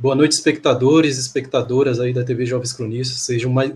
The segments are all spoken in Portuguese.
Boa noite, espectadores e espectadoras aí da TV Jovens Cronistas. Sejam mais,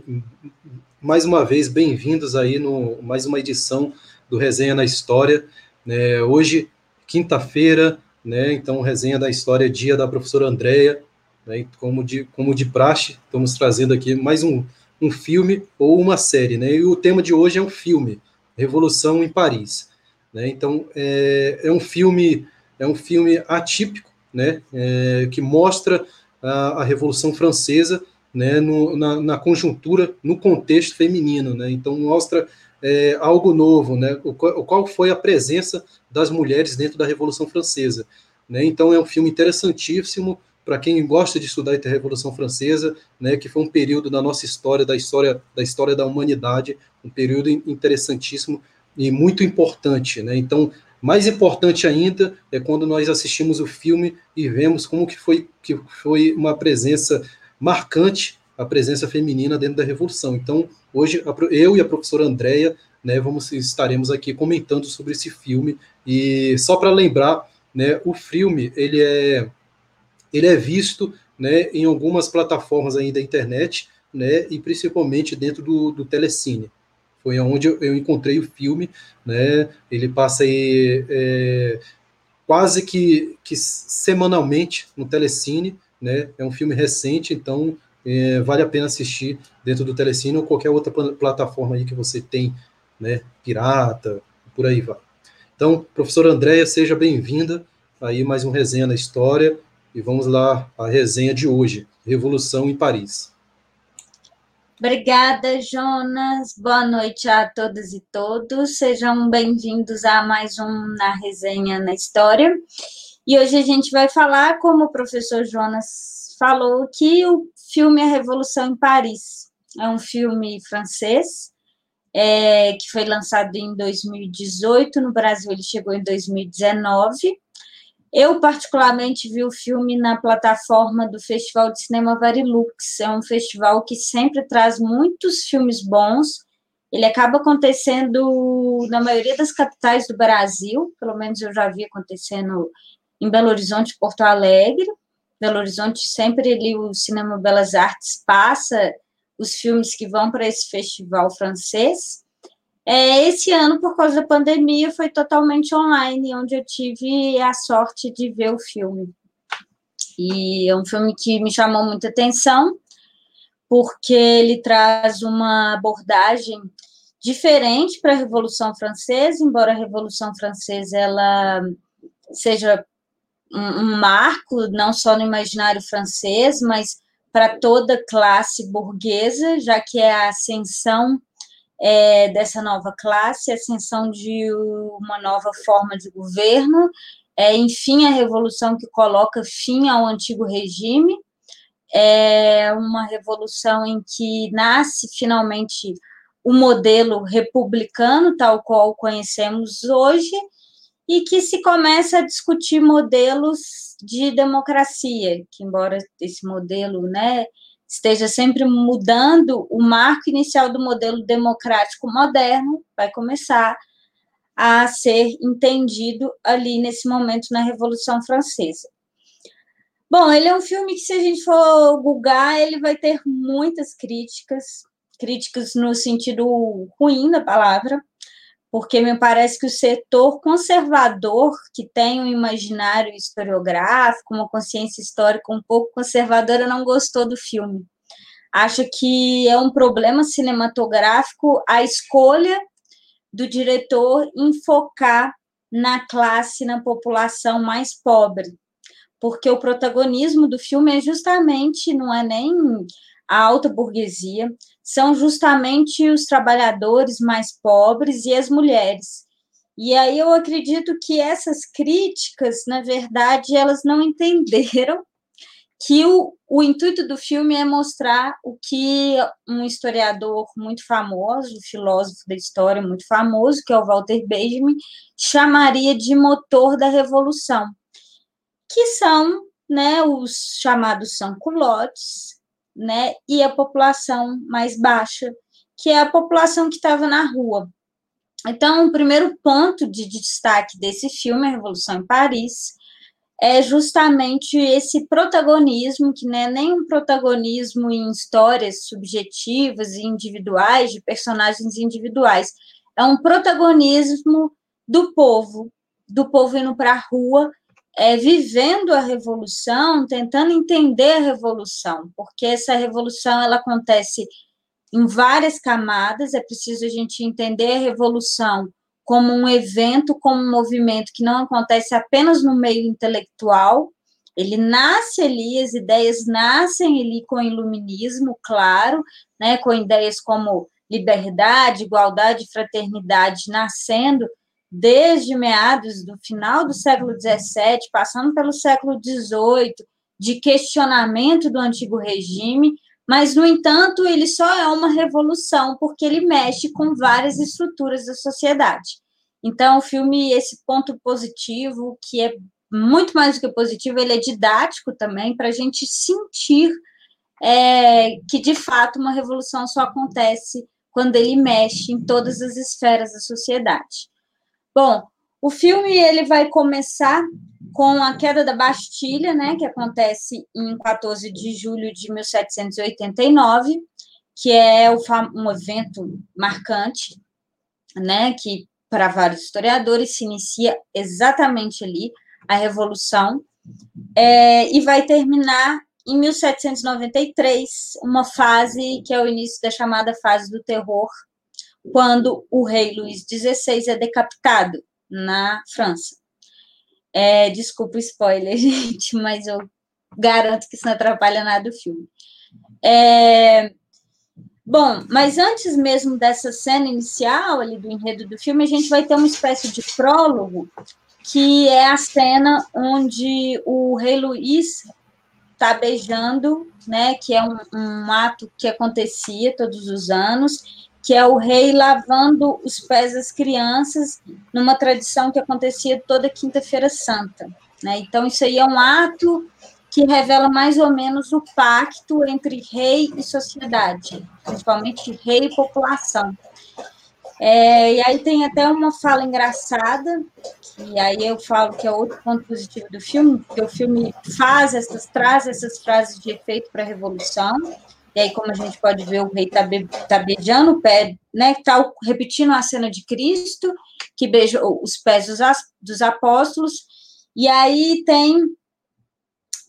mais uma vez bem-vindos aí no mais uma edição do Resenha na História. Né, hoje, quinta-feira, né, então Resenha da História, dia da professora Andréia. Né, como, de, como de praxe, estamos trazendo aqui mais um, um filme ou uma série. Né, e o tema de hoje é um filme, Revolução em Paris. Né, então, é, é um filme é um filme atípico, né, é, que mostra a, a, Revolução Francesa né, no, na, na, conjuntura, no contexto feminino. Né, então, mostra é, algo novo, né, o, qual foi a presença das mulheres dentro da Revolução Francesa. Né, então, é um filme interessantíssimo para quem gosta de estudar a Revolução Francesa, né, que foi um período da nossa história, da história da história da humanidade, um período interessantíssimo e muito importante, né? Então, mais importante ainda é quando nós assistimos o filme e vemos como que foi, que foi uma presença marcante, a presença feminina dentro da Revolução. Então, hoje, eu e a professora Andréia, né, vamos, estaremos aqui comentando sobre esse filme. E só para lembrar, né, o filme, ele é, ele é visto né, em algumas plataformas aí da internet, né, e principalmente dentro do, do Telecine foi onde eu, encontrei o filme, né? Ele passa aí é, quase que, que semanalmente no Telecine, né? É um filme recente, então é, vale a pena assistir dentro do Telecine ou qualquer outra plataforma aí que você tem, né? Pirata, por aí vai. Então, professora Andréia, seja bem-vinda aí mais um resenha na história e vamos lá a resenha de hoje, Revolução em Paris. Obrigada, Jonas. Boa noite a todas e todos. Sejam bem-vindos a mais um Na Resenha na História. E hoje a gente vai falar, como o professor Jonas falou, que o filme A Revolução em Paris é um filme francês é, que foi lançado em 2018. No Brasil, ele chegou em 2019. Eu, particularmente, vi o filme na plataforma do Festival de Cinema Varilux. É um festival que sempre traz muitos filmes bons. Ele acaba acontecendo na maioria das capitais do Brasil, pelo menos eu já vi acontecendo em Belo Horizonte, Porto Alegre. Belo Horizonte, sempre ali o Cinema Belas Artes passa os filmes que vão para esse festival francês. É, esse ano, por causa da pandemia, foi totalmente online, onde eu tive a sorte de ver o filme. E é um filme que me chamou muita atenção, porque ele traz uma abordagem diferente para a Revolução Francesa, embora a Revolução Francesa ela seja um, marco não só no imaginário francês, mas para toda classe burguesa, já que é a ascensão é, dessa nova classe, ascensão de uma nova forma de governo, é, enfim, a revolução que coloca fim ao antigo regime, é uma revolução em que nasce finalmente o modelo republicano, tal qual conhecemos hoje, e que se começa a discutir modelos de democracia, que embora esse modelo, né, esteja sempre mudando, o marco inicial do modelo democrático moderno vai começar a ser entendido ali nesse momento na Revolução Francesa. Bom, ele é um filme que, se a gente for googar, ele vai ter muitas críticas, críticas no sentido ruim da palavra, porque me parece que o setor conservador, que tem um imaginário historiográfico, uma consciência histórica um pouco conservadora, não gostou do filme. Acha que é um problema cinematográfico a escolha do diretor em focar na classe, na população mais pobre, porque o protagonismo do filme é justamente, não é nem a alta burguesia, são justamente os trabalhadores mais pobres e as mulheres. E aí eu acredito que essas críticas, na verdade, elas não entenderam que o, o intuito do filme é mostrar o que um historiador muito famoso, filósofo da história muito famoso, que é o Walter Benjamin, chamaria de motor da revolução, que são né, os chamados sans-culottes, né, e a população mais baixa, que é a população que estava na rua. Então, o primeiro ponto de destaque desse filme, A Revolução em Paris, é justamente esse protagonismo, que não é nem um protagonismo em histórias subjetivas e individuais, de personagens individuais, é um protagonismo do povo, do povo indo para a rua, é, vivendo a revolução, tentando entender a revolução, porque essa revolução ela acontece em várias camadas, é preciso a gente entender a revolução como um evento, como um movimento que não acontece apenas no meio intelectual, ele nasce ali, as ideias nascem ali com o iluminismo, claro, né, com ideias como liberdade, igualdade, fraternidade nascendo desde meados do final do século XVII, passando pelo século XVIII, de questionamento do antigo regime, mas, no entanto, ele só é uma revolução porque ele mexe com várias estruturas da sociedade. Então, o filme, esse ponto positivo, que é muito mais do que positivo, ele é didático também, para a gente sentir é, que, de fato, uma revolução só acontece quando ele mexe em todas as esferas da sociedade. Bom, o filme ele vai começar com a queda da Bastilha, né, que acontece em 14 de julho de 1789, que é um evento marcante, né, que para vários historiadores se inicia exatamente ali a Revolução, é, e vai terminar em 1793, uma fase que é o início da chamada fase do terror, quando o rei Luís XVI é decapitado na França. É, desculpa o spoiler, gente, mas eu garanto que isso não atrapalha nada o filme. É, bom, mas antes mesmo dessa cena inicial ali do enredo do filme, a gente vai ter uma espécie de prólogo, que é a cena onde o rei Luís está beijando, né, que é um, um ato que acontecia todos os anos, que é o rei lavando os pés das crianças, numa tradição que acontecia toda quinta-feira santa. Né? Então, isso aí é um ato que revela mais ou menos o pacto entre rei e sociedade, principalmente rei e população. É, e aí tem até uma fala engraçada, que aí eu falo que é outro ponto positivo do filme, porque o filme faz essas, traz essas frases de efeito para a Revolução, e aí, como a gente pode ver, o rei está be tá beijando o pé, né? Está repetindo a cena de Cristo, que beija os pés dos, dos apóstolos. E aí tem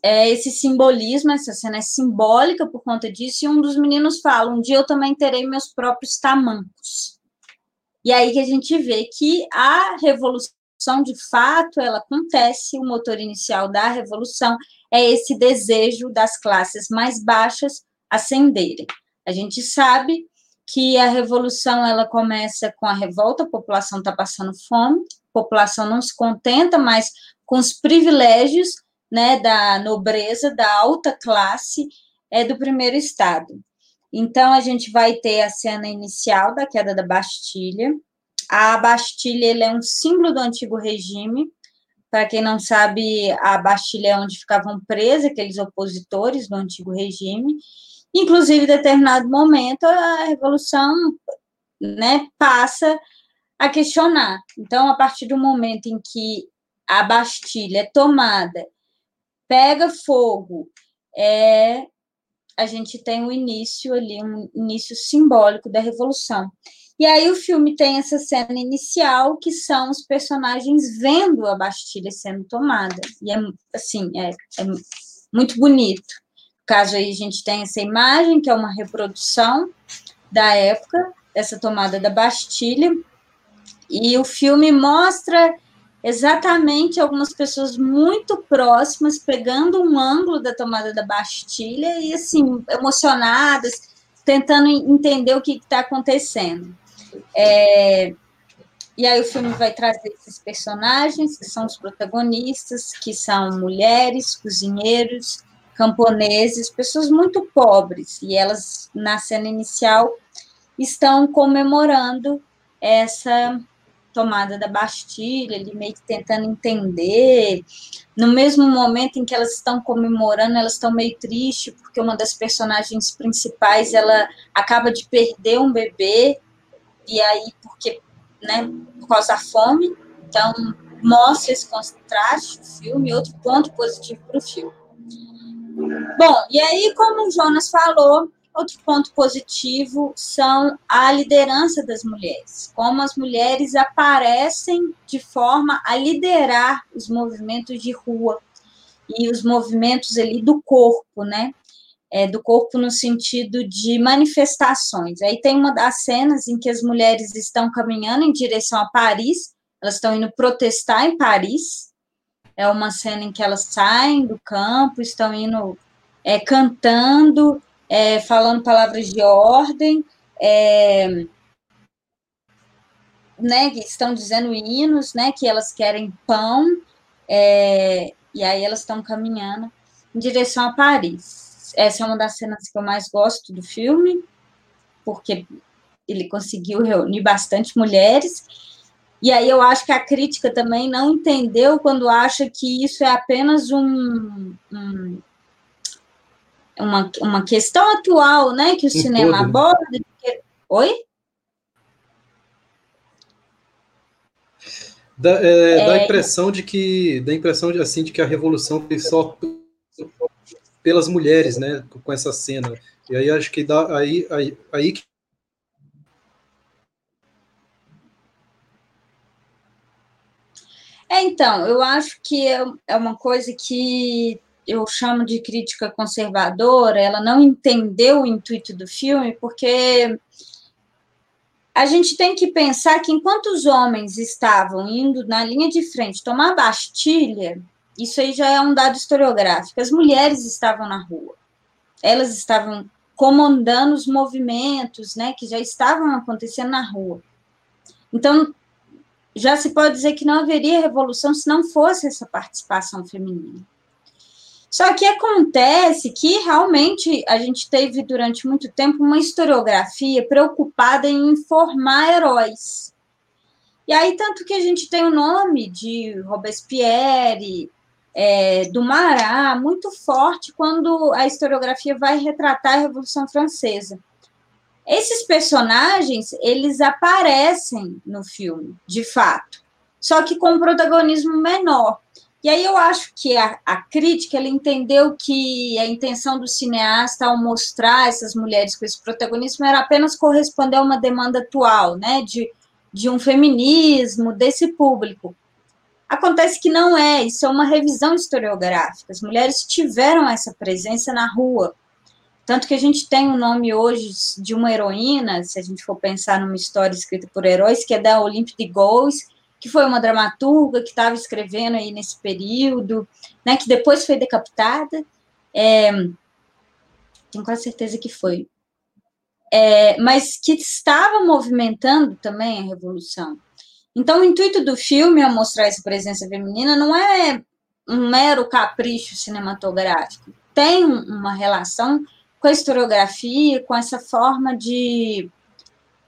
é, esse simbolismo, essa cena é simbólica por conta disso. E um dos meninos fala: Um dia eu também terei meus próprios tamancos. E aí que a gente vê que a revolução, de fato, ela acontece. O motor inicial da revolução é esse desejo das classes mais baixas ascenderem. A gente sabe que a revolução ela começa com a revolta, a população está passando fome, a população não se contenta mais com os privilégios né, da nobreza, da alta classe é, do primeiro estado. Então, a gente vai ter a cena inicial da queda da Bastilha. A Bastilha é um símbolo do antigo regime. Para quem não sabe, a Bastilha é onde ficavam presos aqueles opositores do antigo regime. Inclusive, em determinado momento, a revolução né, passa a questionar. Então, a partir do momento em que a Bastilha é tomada, pega fogo, é, a gente tem o um início ali, um início simbólico da revolução. E aí o filme tem essa cena inicial, que são os personagens vendo a Bastilha sendo tomada. E é assim, é, é muito bonito caso aí a gente tem essa imagem, que é uma reprodução da época, dessa tomada da Bastilha, e o filme mostra exatamente algumas pessoas muito próximas pegando um ângulo da tomada da Bastilha e assim emocionadas, tentando entender o que está acontecendo. É, e aí o filme vai trazer esses personagens que são os protagonistas, que são mulheres, cozinheiros, camponeses, pessoas muito pobres, e elas, na cena inicial, estão comemorando essa tomada da Bastilha, ali meio que tentando entender. No mesmo momento em que elas estão comemorando, elas estão meio tristes, porque uma das personagens principais, ela acaba de perder um bebê, e aí, porque, né, por causa da fome, então, mostra esse contraste do filme, outro ponto positivo para o filme. Bom, e aí, como o Jonas falou, outro ponto positivo são a liderança das mulheres, como as mulheres aparecem de forma a liderar os movimentos de rua e os movimentos ali do corpo, né? É, do corpo no sentido de manifestações. Aí tem uma das cenas em que as mulheres estão caminhando em direção a Paris, elas estão indo protestar em Paris. É uma cena em que elas saem do campo, estão indo é, cantando, é, falando palavras de ordem, é, né, estão dizendo hinos, né, que elas querem pão, é, e aí elas estão caminhando em direção a Paris. Essa é uma das cenas que eu mais gosto do filme, porque ele conseguiu reunir bastante mulheres. E aí eu acho que a crítica também não entendeu quando acha que isso é apenas um, um uma, uma questão atual, né, que o cinema todo. aborda. Oi? Dá, é, é... dá a impressão de que, dá a impressão de assim de que a revolução foi só pelas mulheres, né, com essa cena. E aí acho que dá aí aí, aí que É, então, eu acho que é, é uma coisa que eu chamo de crítica conservadora, ela não entendeu o intuito do filme, porque a gente tem que pensar que enquanto os homens estavam indo na linha de frente tomar Bastilha, isso aí já é um dado historiográfico, as mulheres estavam na rua, elas estavam comandando os movimentos, né, que já estavam acontecendo na rua. Então, já se pode dizer que não haveria revolução se não fosse essa participação feminina. Só que acontece que realmente a gente teve durante muito tempo uma historiografia preocupada em informar heróis. E aí, tanto que a gente tem o nome de Robespierre, é, do Marat, muito forte quando a historiografia vai retratar a Revolução Francesa. Esses personagens, eles aparecem no filme, de fato, só que com um protagonismo menor. E aí eu acho que a, a crítica ela entendeu que a intenção do cineasta ao mostrar essas mulheres com esse protagonismo era apenas corresponder a uma demanda atual, né, de, de um feminismo desse público. Acontece que não é, isso é uma revisão historiográfica. As mulheres tiveram essa presença na rua. Tanto que a gente tem o um nome hoje de uma heroína, se a gente for pensar numa história escrita por heróis, que é da Olympe de Gaulle, que foi uma dramaturga que estava escrevendo aí nesse período, né, que depois foi decapitada. É, tenho quase certeza que foi. É, mas que estava movimentando também a revolução. Então, o intuito do filme ao mostrar essa presença feminina não é um mero capricho cinematográfico. Tem uma relação com a historiografia, com essa forma de,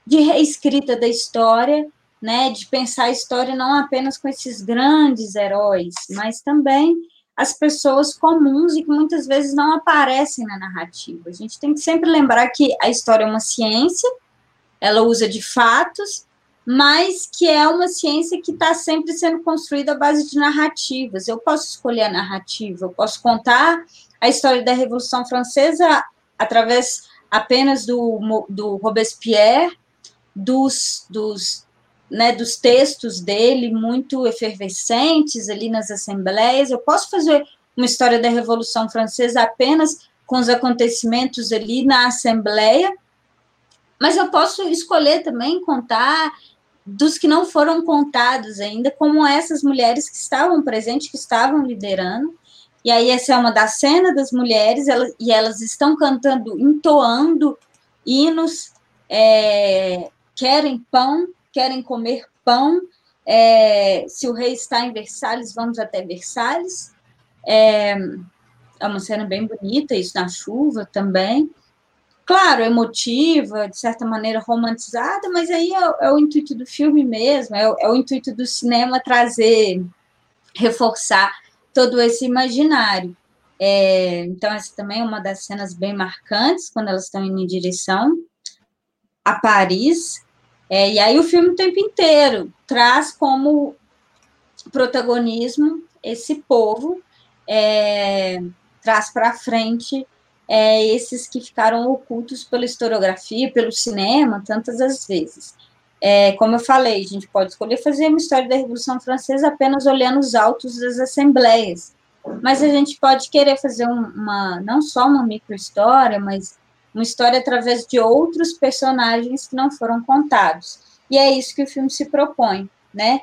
de reescrita da história né, de pensar a história não apenas com esses grandes heróis, mas também as pessoas comuns e que muitas vezes não aparecem na narrativa. A gente tem que sempre lembrar que a história é uma ciência, ela usa de fatos, mas que é uma ciência que está sempre sendo construída à base de narrativas. Eu posso escolher a narrativa, eu posso contar a história da Revolução Francesa através apenas do, do Robespierre, dos, dos né, dos textos dele muito efervescentes ali nas assembleias. Eu posso fazer uma história da Revolução Francesa apenas com os acontecimentos ali na Assembleia, mas eu posso escolher também contar dos que não foram contados ainda, como essas mulheres que estavam presentes, que estavam liderando. E aí, essa é uma das cenas das mulheres, e elas estão cantando, entoando hinos, é, querem pão, querem comer pão. É, se o rei está em Versalhes, vamos até Versalhes. É, é uma cena bem bonita, isso na chuva também. Claro, emotiva, de certa maneira romantizada, mas aí é, é o intuito do filme mesmo, é, é o intuito do cinema trazer, reforçar todo esse imaginário. É, então, essa também é uma das cenas bem marcantes, quando elas estão indo em direção a Paris. É, e aí o filme o tempo inteiro traz como protagonismo esse povo, é, traz para frente é, esses que ficaram ocultos pela historiografia, pelo cinema, tantas as vezes. É, como eu falei, a gente pode escolher fazer uma história da Revolução Francesa apenas olhando os autos das assembleias, mas a gente pode querer fazer uma, não só uma microhistória, mas uma história através de outros personagens que não foram contados. E é isso que o filme se propõe, né?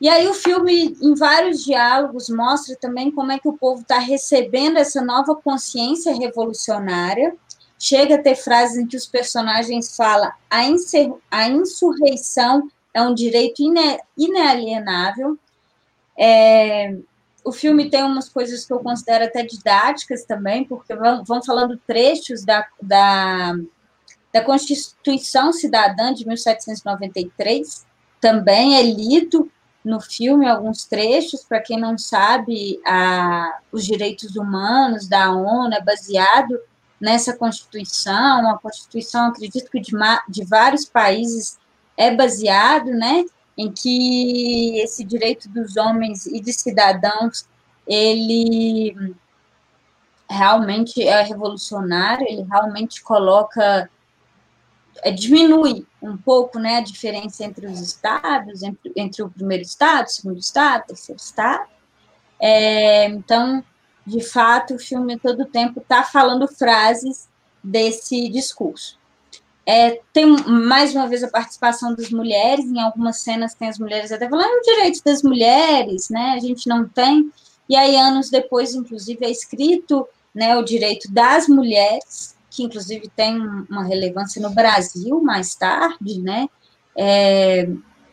E aí o filme, em vários diálogos, mostra também como é que o povo está recebendo essa nova consciência revolucionária. Chega a ter frases em que os personagens falam a, a insurreição é um direito ine inalienável. É, o filme tem umas coisas que eu considero até didáticas também, porque vão, vão falando trechos da, da, da Constituição Cidadã de 1793, também é lido no filme alguns trechos, para quem não sabe, a, os direitos humanos da ONU é baseado nessa Constituição, a Constituição, acredito que de, de vários países é baseado, né, em que esse direito dos homens e de cidadãos, ele realmente é revolucionário, ele realmente coloca é, diminui um pouco né, a diferença entre os estados, entre, entre o primeiro estado, o segundo estado, o terceiro estado. É, então, de fato, o filme todo o tempo está falando frases desse discurso. É, tem mais uma vez a participação das mulheres, em algumas cenas tem as mulheres até falando o direito das mulheres, né? A gente não tem. E aí, anos depois, inclusive, é escrito né, o direito das mulheres, que inclusive tem uma relevância no Brasil mais tarde, né? É,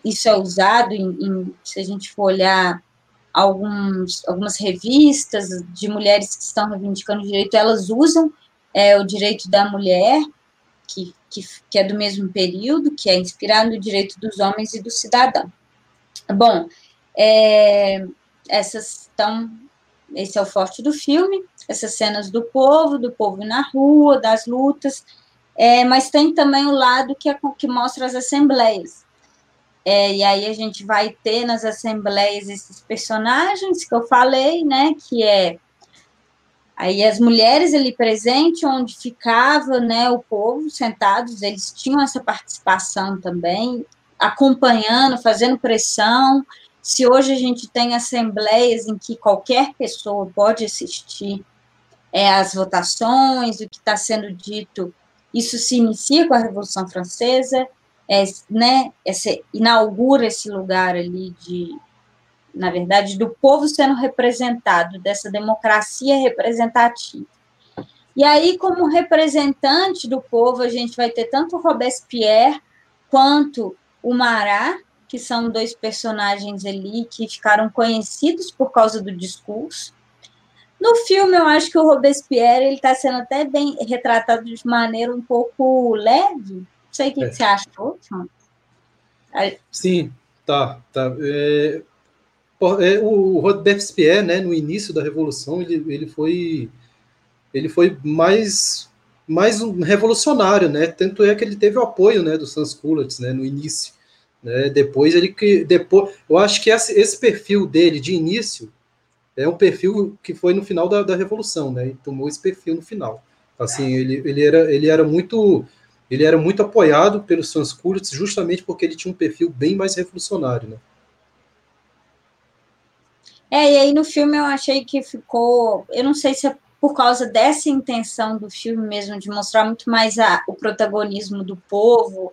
isso é usado em, em, se a gente for olhar alguns, algumas revistas de mulheres que estão reivindicando o direito, elas usam é, o direito da mulher, que, que, que, é do mesmo período, que é inspirado no direito dos homens e do cidadão. Bom, é, essas estão, esse é o forte do filme essas cenas do povo, do povo na rua, das lutas, é, mas tem também o lado que, é, que mostra as assembleias. É, e aí a gente vai ter nas assembleias esses personagens que eu falei, né, que é aí as mulheres ali presentes, onde ficava, né, o povo sentados, eles tinham essa participação também, acompanhando, fazendo pressão. Se hoje a gente tem assembleias em que qualquer pessoa pode assistir, é, as votações, o que está sendo dito, isso se inicia com a Revolução Francesa, é, né, essa, inaugura esse lugar ali de, na verdade, do povo sendo representado, dessa democracia representativa. E aí, como representante do povo, a gente vai ter tanto Robespierre quanto o Marat, que são dois personagens ali que ficaram conhecidos por causa do discurso, no filme, eu acho que o Robespierre está sendo até bem retratado de maneira um pouco leve. Não sei o que, é. que você achou, Sim, tá. tá. É, é, o Robespierre, né, no início da Revolução, ele, ele foi ele foi mais mais um revolucionário, né? Tanto é que ele teve o apoio, né, do Sans né, no início. Né? Depois ele que depois, eu acho que esse, esse perfil dele de início é um perfil que foi no final da, da Revolução, né? E tomou esse perfil no final. Assim, ele, ele, era, ele era muito ele era muito apoiado pelos Sanskrit justamente porque ele tinha um perfil bem mais revolucionário, né? É, e aí no filme eu achei que ficou, eu não sei se é por causa dessa intenção do filme mesmo, de mostrar muito mais a, o protagonismo do povo,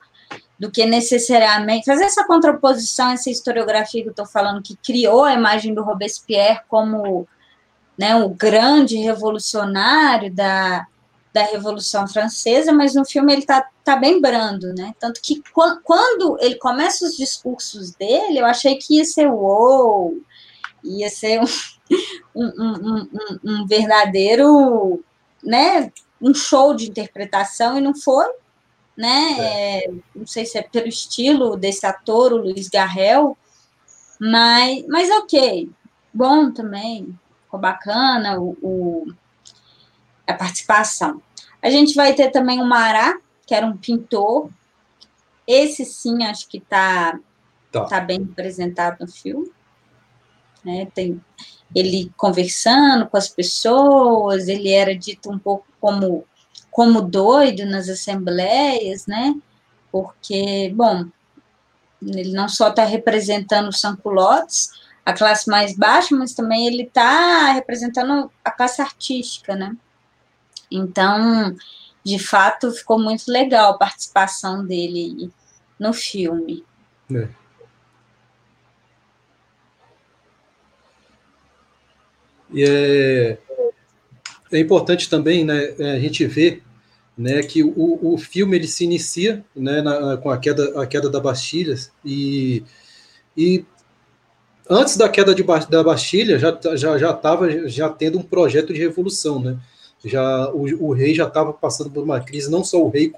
do que necessariamente fazer essa contraposição, essa historiografia que eu estou falando, que criou a imagem do Robespierre como né, o grande revolucionário da, da Revolução Francesa, mas no filme ele está tá bem brando, né? Tanto que quando ele começa os discursos dele, eu achei que ia ser uou, ia ser um, um, um, um verdadeiro, né, um show de interpretação, e não foi né? É. É, não sei se é pelo estilo desse ator, o Luiz Garrel, mas, mas ok, bom também, ficou bacana o, o, a participação. A gente vai ter também o Mará, que era um pintor, esse sim acho que está tá. tá bem representado no filme. né? Tem ele conversando com as pessoas, ele era dito um pouco como como doido nas assembleias, né? Porque, bom, ele não só está representando os sanculotes, a classe mais baixa, mas também ele está representando a classe artística, né? Então, de fato, ficou muito legal a participação dele no filme. É. E é, é importante também né, a gente ver né, que o, o filme ele se inicia né, na, com a queda, a queda da Bastilha e, e antes da queda de, da Bastilha já já já estava já tendo um projeto de revolução, né? Já o, o rei já estava passando por uma crise, não só o rei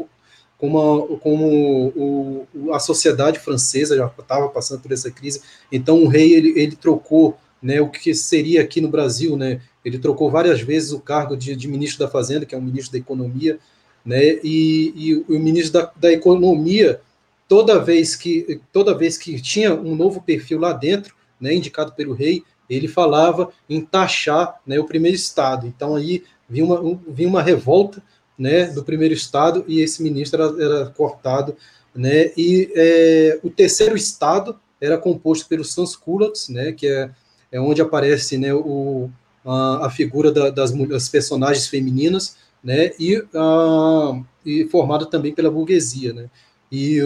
como a, como o, a sociedade francesa já estava passando por essa crise. Então o rei ele, ele trocou né, o que seria aqui no Brasil, né? Ele trocou várias vezes o cargo de, de ministro da Fazenda, que é o ministro da Economia, né? E, e o ministro da, da Economia, toda vez que toda vez que tinha um novo perfil lá dentro, né, indicado pelo rei, ele falava em taxar né, o primeiro estado. Então aí vinha uma, um, vinha uma revolta né, do primeiro estado e esse ministro era, era cortado. Né, e é, o terceiro estado era composto pelos Sansculottes, né, que é, é onde aparece né, o, a, a figura da, das, das personagens femininas, né, e, a, e formado também pela burguesia, né, e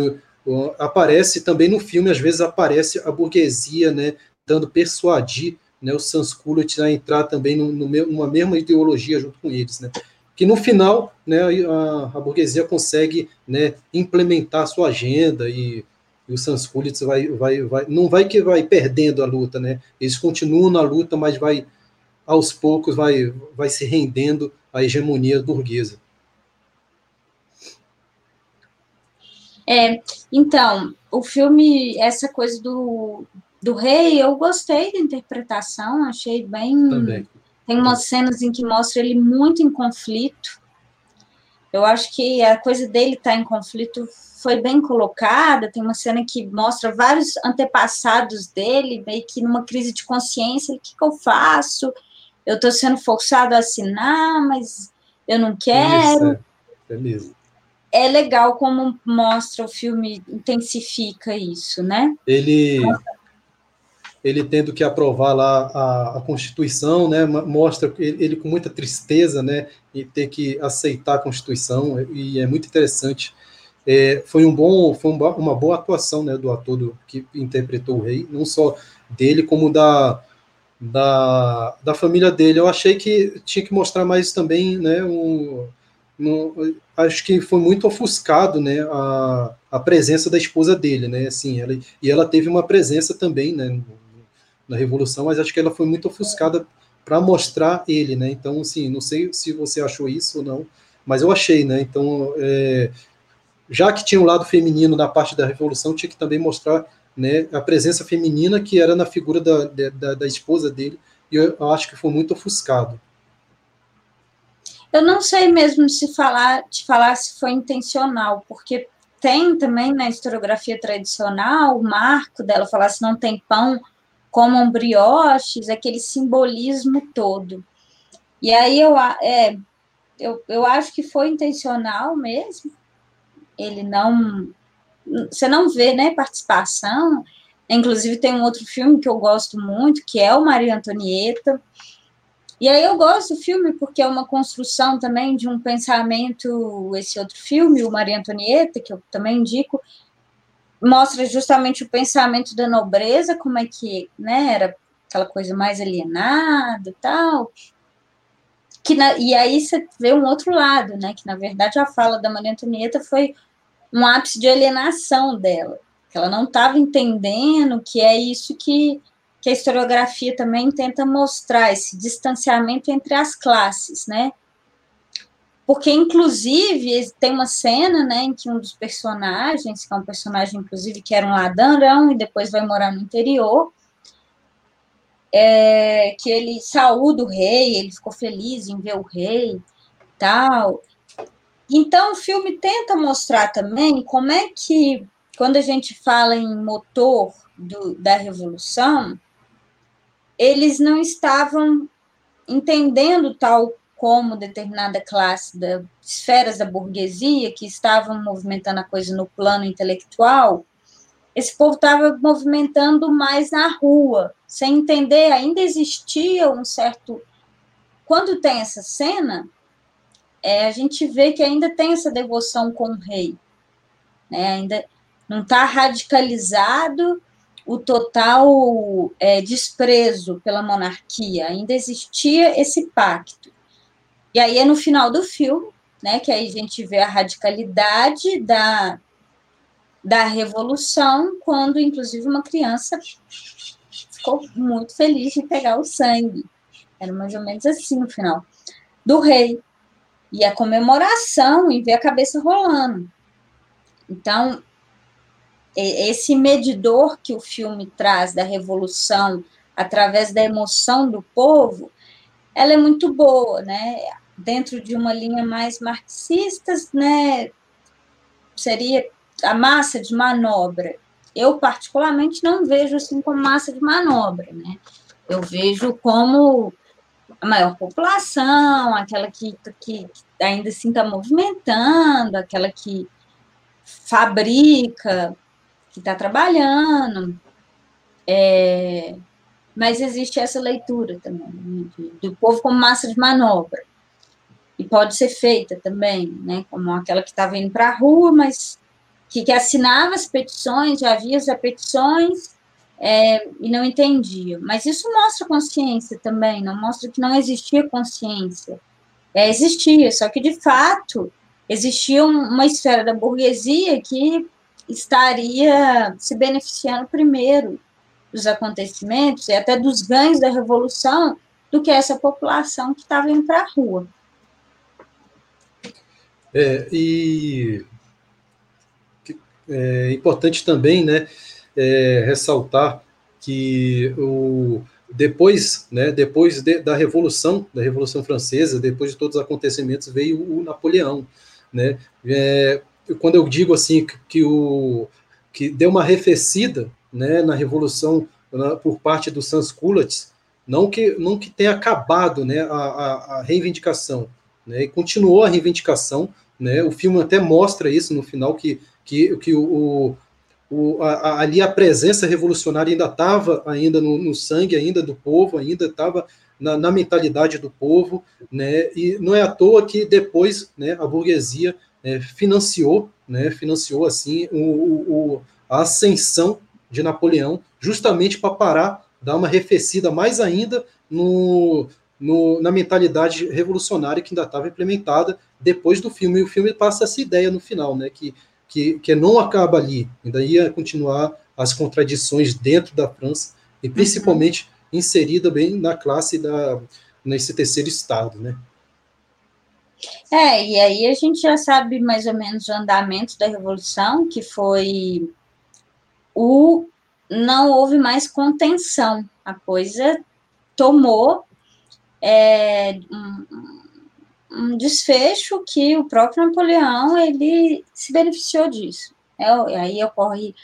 uh, aparece também no filme, às vezes aparece a burguesia, né, tentando persuadir né, os Sansculottes a entrar também no, no, numa mesma ideologia junto com eles, né, que no final, né, a, a burguesia consegue, né, implementar a sua agenda e, e o Sansculottes vai, vai, vai, não vai que vai perdendo a luta, né, eles continuam na luta, mas vai aos poucos vai, vai se rendendo à hegemonia burguesa. É, então, o filme, essa coisa do, do rei, eu gostei da interpretação, achei bem. Também. Tem umas cenas em que mostra ele muito em conflito. Eu acho que a coisa dele estar tá em conflito foi bem colocada. Tem uma cena que mostra vários antepassados dele, meio que numa crise de consciência: o que, que eu faço? eu estou sendo forçado a assinar, mas eu não quero. Isso, é, é. É legal como mostra o filme, intensifica isso, né? Ele, ele tendo que aprovar lá a, a Constituição, né? Mostra ele, ele, com muita tristeza, né? E ter que aceitar a Constituição, e é muito interessante. É, foi um bom, foi um, uma boa atuação, né? Do ator do, que interpretou o rei, não só dele, como da da, da família dele. Eu achei que tinha que mostrar mais também, né, um, um, acho que foi muito ofuscado, né, a, a presença da esposa dele, né, assim, ela, e ela teve uma presença também, né, na Revolução, mas acho que ela foi muito ofuscada para mostrar ele, né, então, assim, não sei se você achou isso ou não, mas eu achei, né, então, é, já que tinha um lado feminino na parte da Revolução, tinha que também mostrar né, a presença feminina que era na figura da, da, da esposa dele, e eu, acho que foi muito ofuscado. Eu não sei mesmo se falar, te falar se foi intencional, porque tem também na historiografia tradicional o marco dela falar se não tem pão, comam brioches, aquele simbolismo todo. E aí eu, é, eu, eu acho que foi intencional mesmo, ele não você não vê, né, participação. Inclusive tem um outro filme que eu gosto muito, que é o Maria Antonieta. E aí eu gosto do filme porque é uma construção também de um pensamento, esse outro filme, o Maria Antonieta, que eu também indico, mostra justamente o pensamento da nobreza, como é que, né, era aquela coisa mais alienada e tal. Que na, e aí você vê um outro lado, né, que na verdade a fala da Maria Antonieta foi um ápice de alienação dela, que ela não estava entendendo que é isso que, que a historiografia também tenta mostrar, esse distanciamento entre as classes, né? Porque, inclusive, tem uma cena, né, em que um dos personagens, que é um personagem, inclusive, que era um ladrão e depois vai morar no interior, é, que ele saúda o rei, ele ficou feliz em ver o rei, tal, então, o filme tenta mostrar também como é que, quando a gente fala em motor do, da revolução, eles não estavam entendendo tal como determinada classe das esferas da burguesia que estavam movimentando a coisa no plano intelectual, esse povo estava movimentando mais na rua, sem entender, ainda existia um certo. Quando tem essa cena, é, a gente vê que ainda tem essa devoção com o rei, né? ainda não está radicalizado o total é, desprezo pela monarquia, ainda existia esse pacto. E aí é no final do filme, né, que aí a gente vê a radicalidade da, da revolução, quando inclusive uma criança ficou muito feliz de pegar o sangue. Era mais ou menos assim no final. Do rei. E a comemoração e ver a cabeça rolando. Então, esse medidor que o filme traz da revolução através da emoção do povo, ela é muito boa, né? Dentro de uma linha mais marxista, né? Seria a massa de manobra. Eu particularmente não vejo assim como massa de manobra, né? Eu vejo como a maior população, aquela que, que ainda assim está movimentando, aquela que fabrica, que está trabalhando. É, mas existe essa leitura também, né, do povo como massa de manobra. E pode ser feita também, né, como aquela que estava indo para a rua, mas que, que, assinava as petições, já havia as petições é, e não entendia. Mas isso mostra consciência também, não mostra que não existia consciência. É, existia, só que de fato existia uma esfera da burguesia que estaria se beneficiando primeiro dos acontecimentos e até dos ganhos da revolução do que essa população que estava indo para a rua. É, e é importante também, né, é, ressaltar que o, depois, né, depois de, da Revolução, da Revolução Francesa, depois de todos os acontecimentos, veio o Napoleão, né, é, quando eu digo assim que, o que deu uma arrefecida né, na revolução na, por parte dos sans-culottes, não que não que tenha acabado né, a, a, a reivindicação, né, e continuou a reivindicação, né, o filme até mostra isso no final que que, que o, o a, ali a presença revolucionária ainda estava ainda no, no, sangue ainda do povo, ainda estava na, na, mentalidade do povo, né, e não é à toa que depois né, a burguesia é, financiou, né, financiou assim o, o, a ascensão de Napoleão, justamente para parar, dar uma arrefecida mais ainda no, no, na mentalidade revolucionária que ainda estava implementada depois do filme. E o filme passa essa ideia no final, né, que, que, que não acaba ali, ainda ia continuar as contradições dentro da França, e uhum. principalmente inserida bem na classe da nesse terceiro estado, né? É, e aí a gente já sabe mais ou menos o andamento da revolução, que foi o não houve mais contenção, a coisa tomou é, um, um, desfecho que o próprio Napoleão ele se beneficiou disso. É, aí ocorre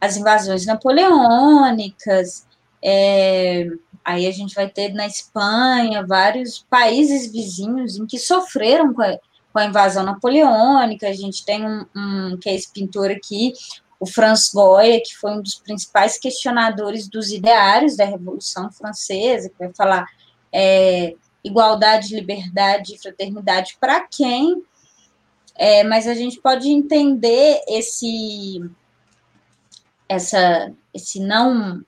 as invasões napoleônicas, é, Aí a gente vai ter na Espanha vários países vizinhos em que sofreram com a, com a invasão napoleônica. A gente tem um, um que é esse pintor aqui, o Franz Goya, que foi um dos principais questionadores dos ideários da Revolução Francesa, que vai falar é, igualdade, liberdade e fraternidade para quem? É, mas a gente pode entender esse essa esse não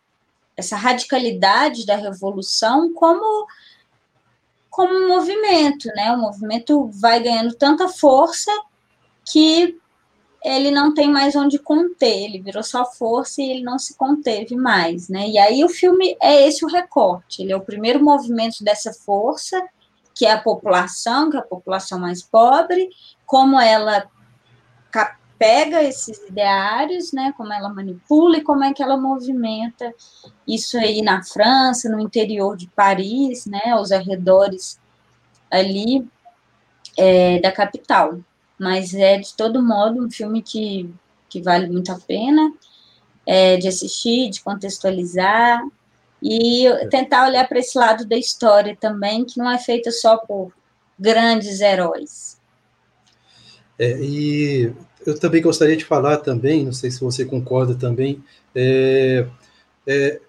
essa radicalidade da revolução como como um movimento, né? O movimento vai ganhando tanta força que ele não tem mais onde conter, ele virou só força e ele não se conteve mais, né? E aí o filme é esse o recorte, ele é o primeiro movimento dessa força, que é a população, que é a população mais pobre, como ela pega esses ideários, né, como ela manipula e como é que ela movimenta isso aí na França, no interior de Paris, né, aos arredores ali é, da capital. Mas é, de todo modo, um filme que, que vale muito a pena é, de assistir, de contextualizar, e tentar olhar para esse lado da história também, que não é feita só por grandes heróis. É, e eu também gostaria de falar também, não sei se você concorda também, é, é,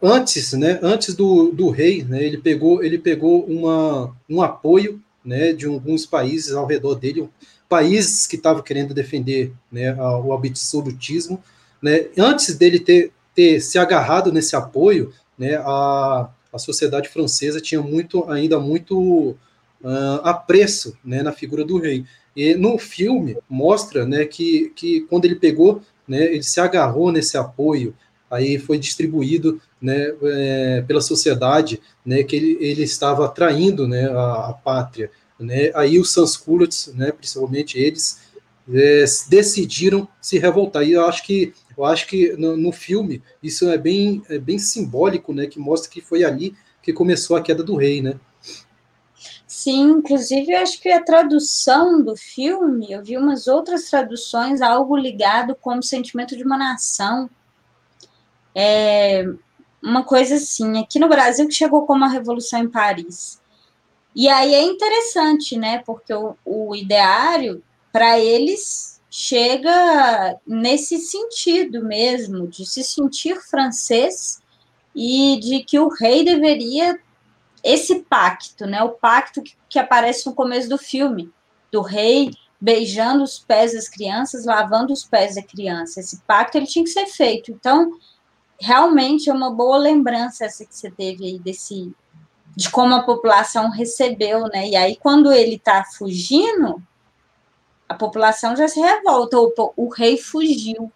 antes, né, antes do, do rei, né, ele pegou, ele pegou uma, um apoio, né, de alguns países ao redor dele, países que estavam querendo defender, né, o absolutismo, né, antes dele ter, ter se agarrado nesse apoio, né, a, a sociedade francesa tinha muito, ainda muito uh, apreço, né, na figura do rei. E no filme mostra, né, que, que quando ele pegou, né, ele se agarrou nesse apoio, aí foi distribuído, né, é, pela sociedade, né, que ele, ele estava traindo, né, a, a pátria, né, aí os Sansculots, né, principalmente eles, é, decidiram se revoltar, e eu acho que eu acho que no, no, filme isso é bem, é bem simbólico, né, que mostra que foi ali que começou a queda do rei, né, Sim, inclusive eu acho que a tradução do filme, eu vi umas outras traduções, algo ligado como sentimento de uma nação. É uma coisa assim, aqui no Brasil que chegou como a Revolução em Paris. E aí é interessante, né? Porque o, o ideário, para eles, chega nesse sentido mesmo, de se sentir francês e de que o rei deveria esse pacto, né? O pacto que, que aparece no começo do filme, do rei beijando os pés das crianças, lavando os pés da criança. Esse pacto ele tinha que ser feito. Então, realmente é uma boa lembrança essa que você teve aí desse de como a população recebeu, né? E aí quando ele está fugindo, a população já se revolta. O, o rei fugiu.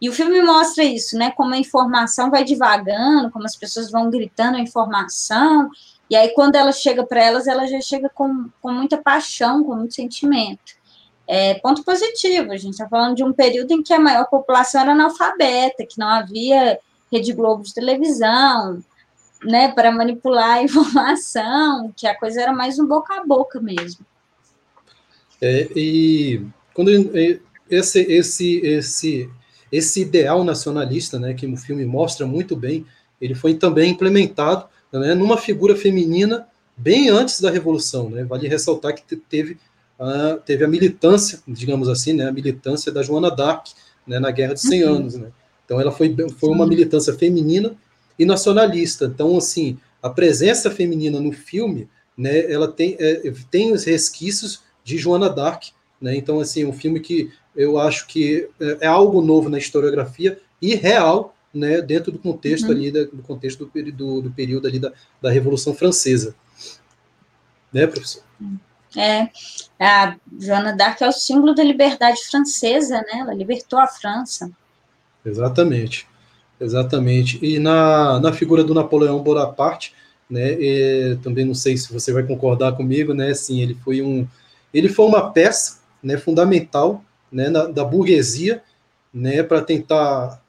E o filme mostra isso, né? Como a informação vai divagando, como as pessoas vão gritando a informação, e aí, quando ela chega para elas, ela já chega com, com muita paixão, com muito sentimento. É, ponto positivo, a gente está falando de um período em que a maior população era analfabeta, que não havia Rede Globo de televisão, né, para manipular a informação, que a coisa era mais um boca a boca mesmo. É, e quando esse, esse, esse, esse ideal nacionalista, né, que o filme mostra muito bem, ele foi também implementado né, numa figura feminina bem antes da Revolução. Né? Vale ressaltar que teve, a, teve a militância, digamos assim, né, a militância da Joana d'Arc né, na Guerra de 100 uhum. Anos. Né? Então, ela foi, foi uma militância feminina e nacionalista. Então, assim, a presença feminina no filme, né, ela tem, é, tem os resquícios de Joana d'Arc. Né? Então, assim, um filme que eu acho que é, é algo novo na historiografia e real né, dentro do contexto uhum. ali, do contexto do, do, do, período ali da, da Revolução Francesa. Né, professor? É, a Joana d'Arc é o símbolo da liberdade francesa, né? Ela libertou a França. Exatamente, exatamente. E na, na figura do Napoleão Bonaparte, né? também não sei se você vai concordar comigo, né? Sim, ele foi um, ele foi uma peça, né? Fundamental, né? Na, da burguesia, né? Para tentar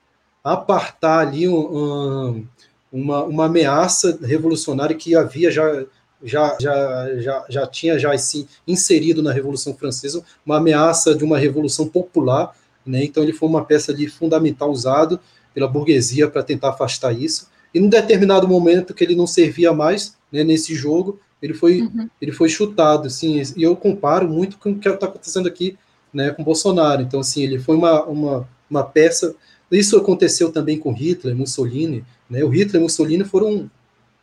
apartar ali um, uma, uma ameaça revolucionária que havia já já, já, já, já tinha já se inserido na Revolução Francesa, uma ameaça de uma revolução popular, né? então ele foi uma peça ali fundamental usado pela burguesia para tentar afastar isso, e num determinado momento que ele não servia mais né, nesse jogo, ele foi, uhum. ele foi chutado, assim, e eu comparo muito com o que está acontecendo aqui né, com Bolsonaro, então assim, ele foi uma, uma, uma peça isso aconteceu também com Hitler, Mussolini. Né? O Hitler e Mussolini foram,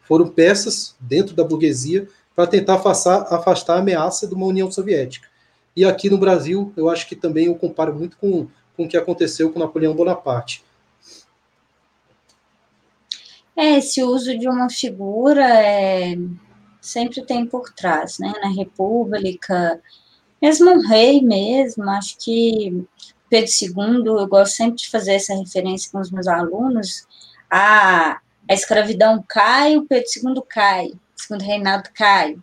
foram peças dentro da burguesia para tentar afastar, afastar a ameaça de uma União Soviética. E aqui no Brasil, eu acho que também eu comparo muito com, com o que aconteceu com Napoleão Bonaparte. É, esse uso de uma figura é, sempre tem por trás, né? Na República, mesmo um rei mesmo, acho que Pedro II, eu gosto sempre de fazer essa referência com os meus alunos, a, a escravidão cai, o Pedro II cai, o segundo reinado cai.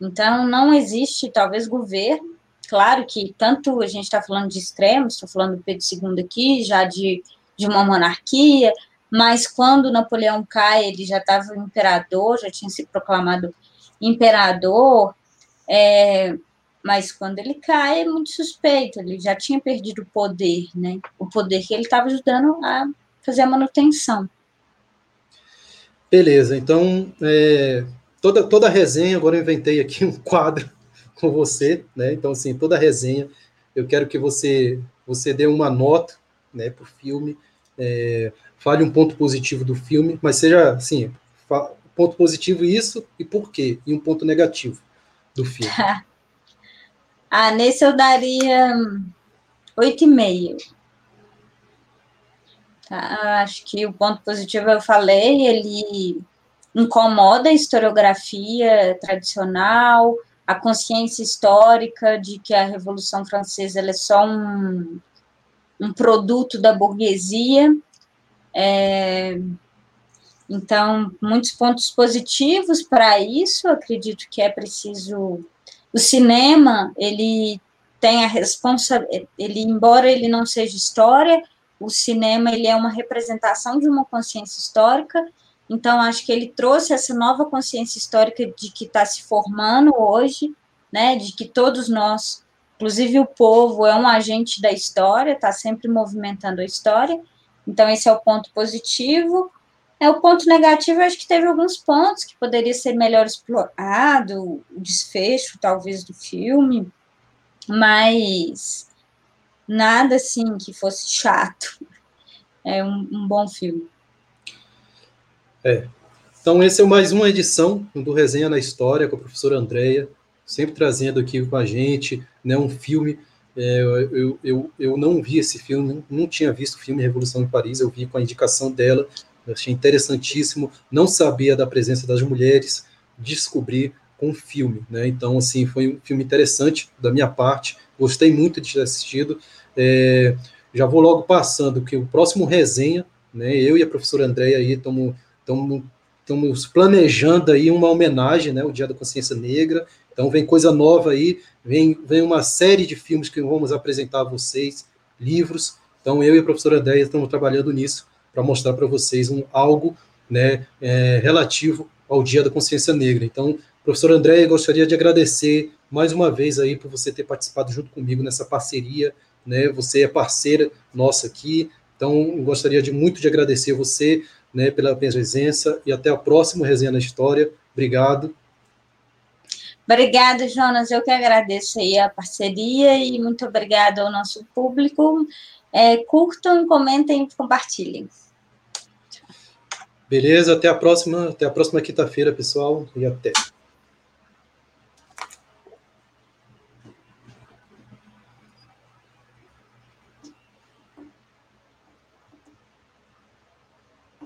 Então, não existe, talvez, governo, claro que tanto a gente está falando de extremos, estou falando do Pedro II aqui, já de, de uma monarquia, mas quando Napoleão cai, ele já estava imperador, já tinha se proclamado imperador, é, mas quando ele cai é muito suspeito, ele já tinha perdido o poder, né? O poder que ele estava ajudando a fazer a manutenção. Beleza, então, é, toda, toda a resenha, agora eu inventei aqui um quadro com você, né? Então, assim, toda a resenha, eu quero que você, você dê uma nota, né, para o filme, é, fale um ponto positivo do filme, mas seja, assim, ponto positivo isso e por quê, e um ponto negativo do filme. ah, nesse eu daria oito e meio. Tá, acho que o ponto positivo eu falei, ele incomoda a historiografia tradicional, a consciência histórica de que a Revolução Francesa é só um, um produto da burguesia. É, então, muitos pontos positivos para isso, acredito que é preciso. O cinema, ele tem a responsabilidade, ele, embora ele não seja história, o cinema ele é uma representação de uma consciência histórica, então, acho que ele trouxe essa nova consciência histórica de que está se formando hoje, né, de que todos nós, inclusive o povo, é um agente da história, está sempre movimentando a história. Então, esse é o ponto positivo. É o ponto negativo, acho que teve alguns pontos que poderia ser melhor explorado, o desfecho, talvez, do filme, mas nada assim que fosse chato. É um, um bom filme. É. Então, esse é mais uma edição do Resenha na História com a professora Andréia, sempre trazendo aqui com a gente né, um filme. É, eu, eu, eu não vi esse filme, não, tinha visto o filme Revolução em Paris, eu vi com a indicação dela, achei interessantíssimo, não sabia da presença das mulheres, descobri com o filme, né? Então, assim, foi um filme interessante da minha parte, gostei muito de ter assistido. É, já vou logo passando que o próximo resenha, né? Eu e a professora Andréia aí estamos estamos planejando aí uma homenagem, né, o Dia da Consciência Negra. Então vem coisa nova aí, vem, vem uma série de filmes que vamos apresentar a vocês, livros. Então eu e a professora Andréia estamos trabalhando nisso para mostrar para vocês um algo, né, é, relativo ao Dia da Consciência Negra. Então, professora Andréia, gostaria de agradecer mais uma vez aí por você ter participado junto comigo nessa parceria, né? Você é parceira nossa aqui. Então, gostaria de muito de agradecer você né, pela presença e até o próximo Resenha na História. Obrigado. Obrigada, Jonas. Eu que agradeço aí a parceria e muito obrigada ao nosso público. É, curtam, comentem e compartilhem. Beleza, até a próxima, até a próxima quinta-feira, pessoal, e até.